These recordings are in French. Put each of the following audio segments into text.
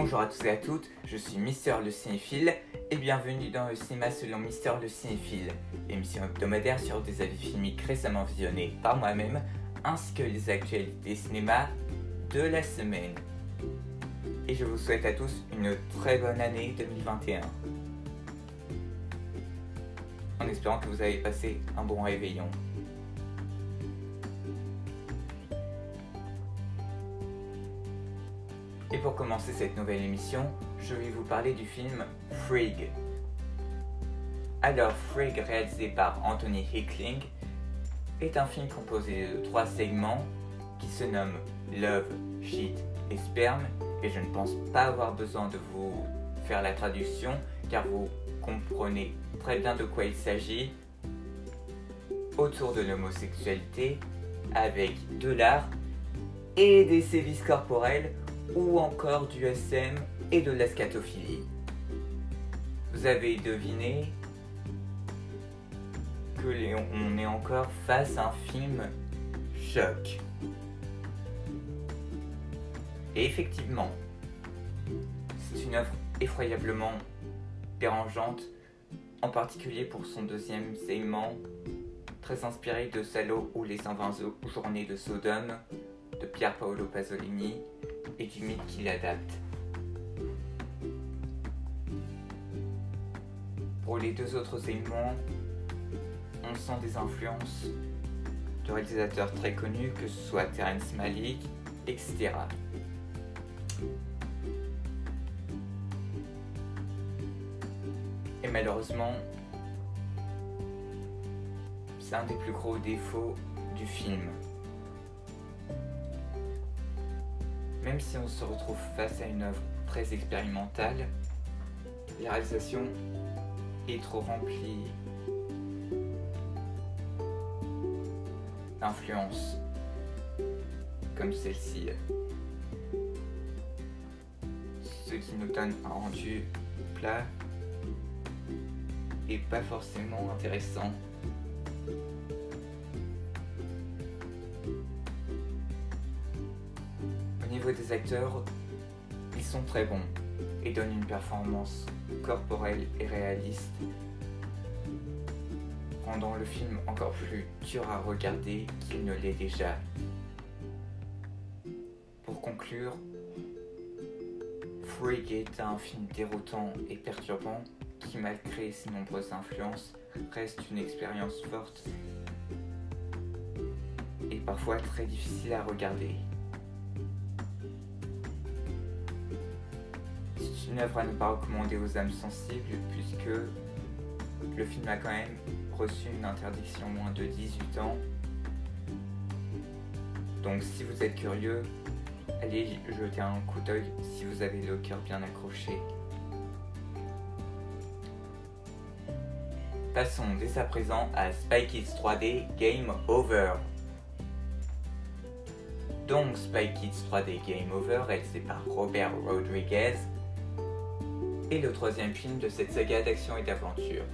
Bonjour à tous et à toutes, je suis Mister le Cinéphile et bienvenue dans le cinéma selon Mister le Cinéphile, émission hebdomadaire sur des avis filmiques récemment visionnés par moi-même ainsi que les actualités cinéma de la semaine. Et je vous souhaite à tous une très bonne année 2021. En espérant que vous avez passé un bon réveillon. Et pour commencer cette nouvelle émission, je vais vous parler du film Frigg. Alors, Frigg, réalisé par Anthony Hickling, est un film composé de trois segments qui se nomment Love, Shit et Sperme, et je ne pense pas avoir besoin de vous faire la traduction car vous comprenez très bien de quoi il s'agit autour de l'homosexualité avec de l'art et des sévices corporels ou encore du SM et de la scatophilie. Vous avez deviné que on est encore face à un film choc. Et effectivement, c'est une œuvre effroyablement dérangeante, en particulier pour son deuxième segment, très inspiré de Salo ou les 120 journées de Sodome de Pier Paolo Pasolini et du mythe qui l'adapte. Pour les deux autres segments, on sent des influences de réalisateurs très connus, que ce soit Terence Malick, etc. Et malheureusement, c'est un des plus gros défauts du film. Même si on se retrouve face à une œuvre très expérimentale, la réalisation est trop remplie d'influences comme celle-ci. Ce qui nous donne un rendu plat et pas forcément intéressant. Des acteurs, ils sont très bons et donnent une performance corporelle et réaliste, rendant le film encore plus dur à regarder qu'il ne l'est déjà. Pour conclure, Freak est un film déroutant et perturbant qui, malgré ses nombreuses influences, reste une expérience forte et parfois très difficile à regarder. Œuvre à ne pas recommander aux âmes sensibles puisque le film a quand même reçu une interdiction moins de 18 ans. Donc si vous êtes curieux, allez jeter un coup d'œil si vous avez le cœur bien accroché. Passons dès à présent à Spy Kids 3D Game Over. Donc Spy Kids 3D Game Over, réalisé par Robert Rodriguez, et le troisième film de cette saga d'action et d'aventure,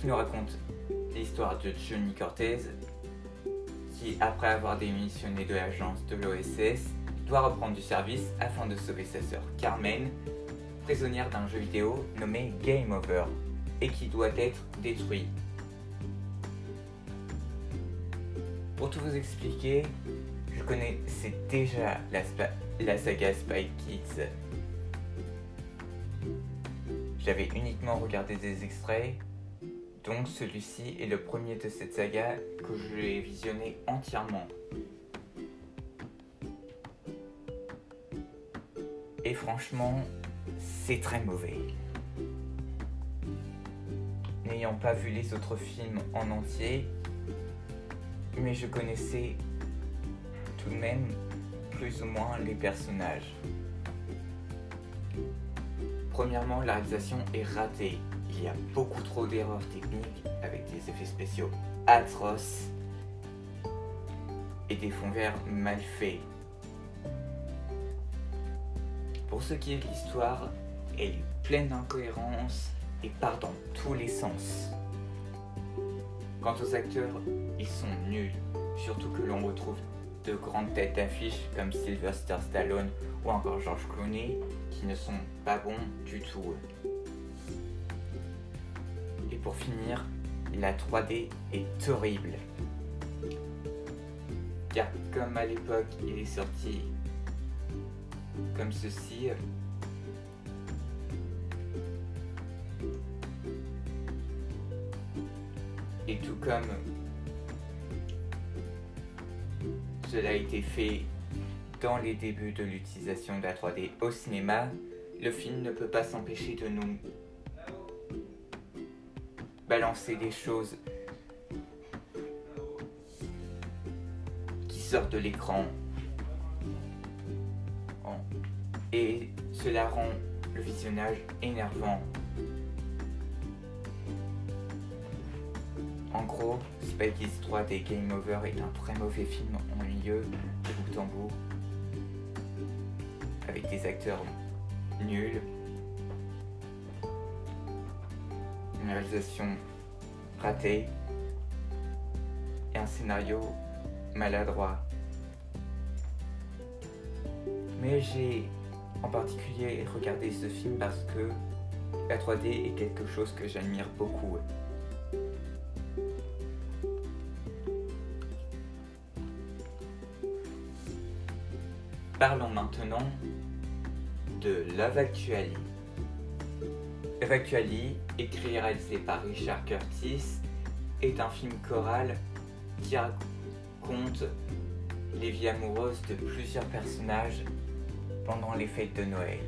qui nous raconte l'histoire de Johnny Cortez, qui, après avoir démissionné de l'agence de l'OSS, doit reprendre du service afin de sauver sa sœur Carmen, prisonnière d'un jeu vidéo nommé Game Over, et qui doit être détruit. Pour tout vous expliquer, je connaissais déjà la, la saga Spy Kids j'avais uniquement regardé des extraits, donc celui-ci est le premier de cette saga que j'ai visionné entièrement. Et franchement, c'est très mauvais. N'ayant pas vu les autres films en entier, mais je connaissais tout de même plus ou moins les personnages. Premièrement, la réalisation est ratée. Il y a beaucoup trop d'erreurs techniques avec des effets spéciaux atroces et des fonds verts mal faits. Pour ce qui est de l'histoire, elle est pleine d'incohérences et part dans tous les sens. Quant aux acteurs, ils sont nuls, surtout que l'on retrouve de grandes têtes d'affiche comme Sylvester Stallone ou encore George Clooney qui ne sont pas bons du tout. Et pour finir, la 3D est horrible. Car comme à l'époque il est sorti comme ceci, et tout comme cela a été fait dans les débuts de l'utilisation de la 3D au cinéma, le film ne peut pas s'empêcher de nous balancer des choses qui sortent de l'écran. Et cela rend le visionnage énervant. En gros, Spikey's 3D Game Over est un très mauvais film ennuyeux de bout en bout, avec des acteurs nuls, une réalisation ratée et un scénario maladroit. Mais j'ai en particulier regardé ce film parce que la 3D est quelque chose que j'admire beaucoup. Parlons maintenant de Love Actually. Love Actually, écrit et réalisé par Richard Curtis, est un film choral qui raconte les vies amoureuses de plusieurs personnages pendant les fêtes de Noël.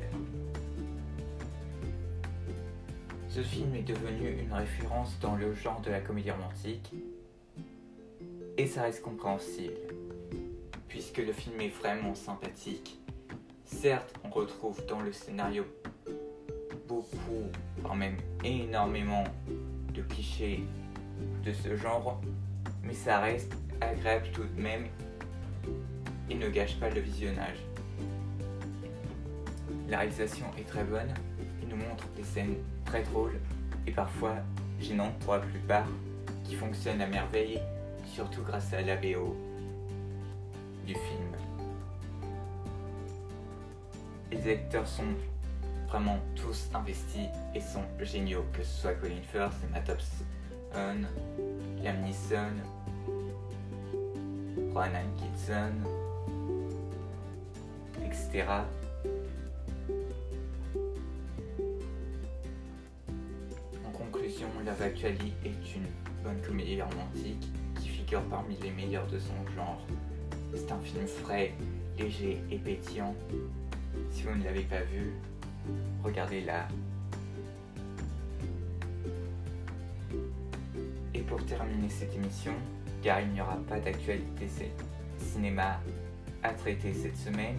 Ce film est devenu une référence dans le genre de la comédie romantique et ça reste compréhensible puisque le film est vraiment sympathique. Certes, on retrouve dans le scénario beaucoup, voire même énormément de clichés de ce genre, mais ça reste agréable tout de même et ne gâche pas le visionnage. La réalisation est très bonne, il nous montre des scènes très drôles et parfois gênantes pour la plupart, qui fonctionnent à merveille, surtout grâce à la VO film. Les acteurs sont vraiment tous investis et sont géniaux, que ce soit Colin Firth, Emma Thompson, Liam Neeson, Ronan Kitson, etc. En conclusion, Love Actually est une bonne comédie romantique qui figure parmi les meilleures de son genre. C'est un film frais, léger et pétillant. Si vous ne l'avez pas vu, regardez-la. Et pour terminer cette émission, car il n'y aura pas d'actualité cinéma à traiter cette semaine,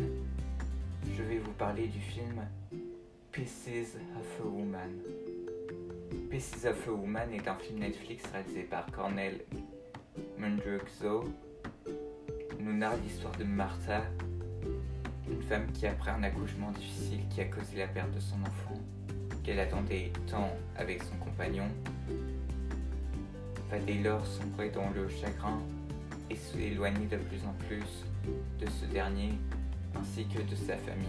je vais vous parler du film Pieces of a Woman. Pieces of a Woman est un film Netflix réalisé par Cornel Mundruxo nous narre l'histoire de Martha, femme qui, après un accouchement difficile qui a causé la perte de son enfant, qu'elle attendait tant avec son compagnon, va dès lors sombrer dans le chagrin et s'éloigner de plus en plus de ce dernier ainsi que de sa famille.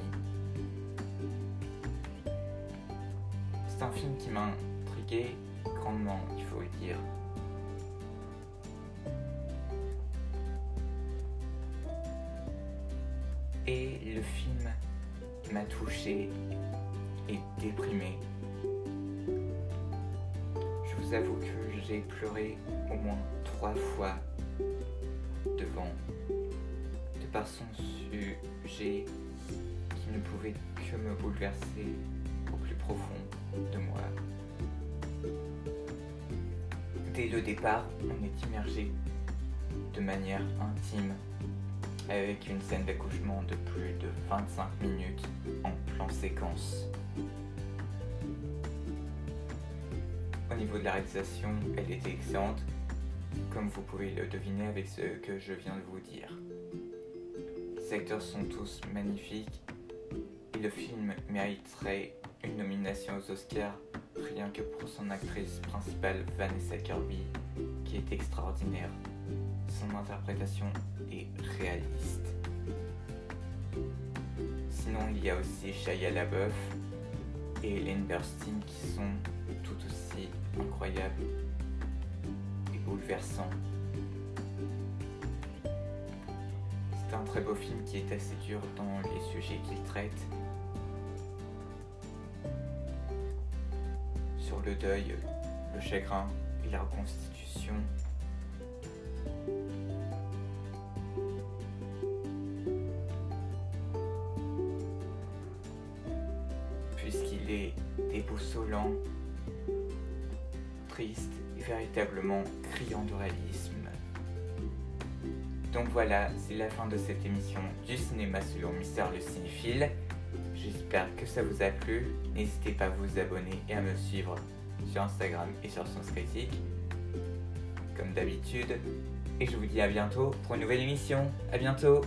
C'est un film qui m'a intrigué grandement, il faut le dire. Et le film m'a touché et déprimé. Je vous avoue que j'ai pleuré au moins trois fois devant, de par son sujet qui ne pouvait que me bouleverser au plus profond de moi. Dès le départ, on est immergé de manière intime avec une scène d'accouchement de plus de 25 minutes en plan séquence. Au niveau de la réalisation, elle était excellente, comme vous pouvez le deviner avec ce que je viens de vous dire. Les acteurs sont tous magnifiques et le film mériterait une nomination aux Oscars rien que pour son actrice principale Vanessa Kirby qui est extraordinaire. Son interprétation réaliste. Sinon, il y a aussi Shia LaBeouf et Hélène Burstyn qui sont tout aussi incroyables et bouleversants. C'est un très beau film qui est assez dur dans les sujets qu'il traite. Sur le deuil, le chagrin et la reconstitution. Est déboussolant, triste et véritablement criant de réalisme. Donc voilà, c'est la fin de cette émission du cinéma selon Mister le cinéphile. J'espère que ça vous a plu. N'hésitez pas à vous abonner et à me suivre sur Instagram et sur Sens Critique, comme d'habitude. Et je vous dis à bientôt pour une nouvelle émission. À bientôt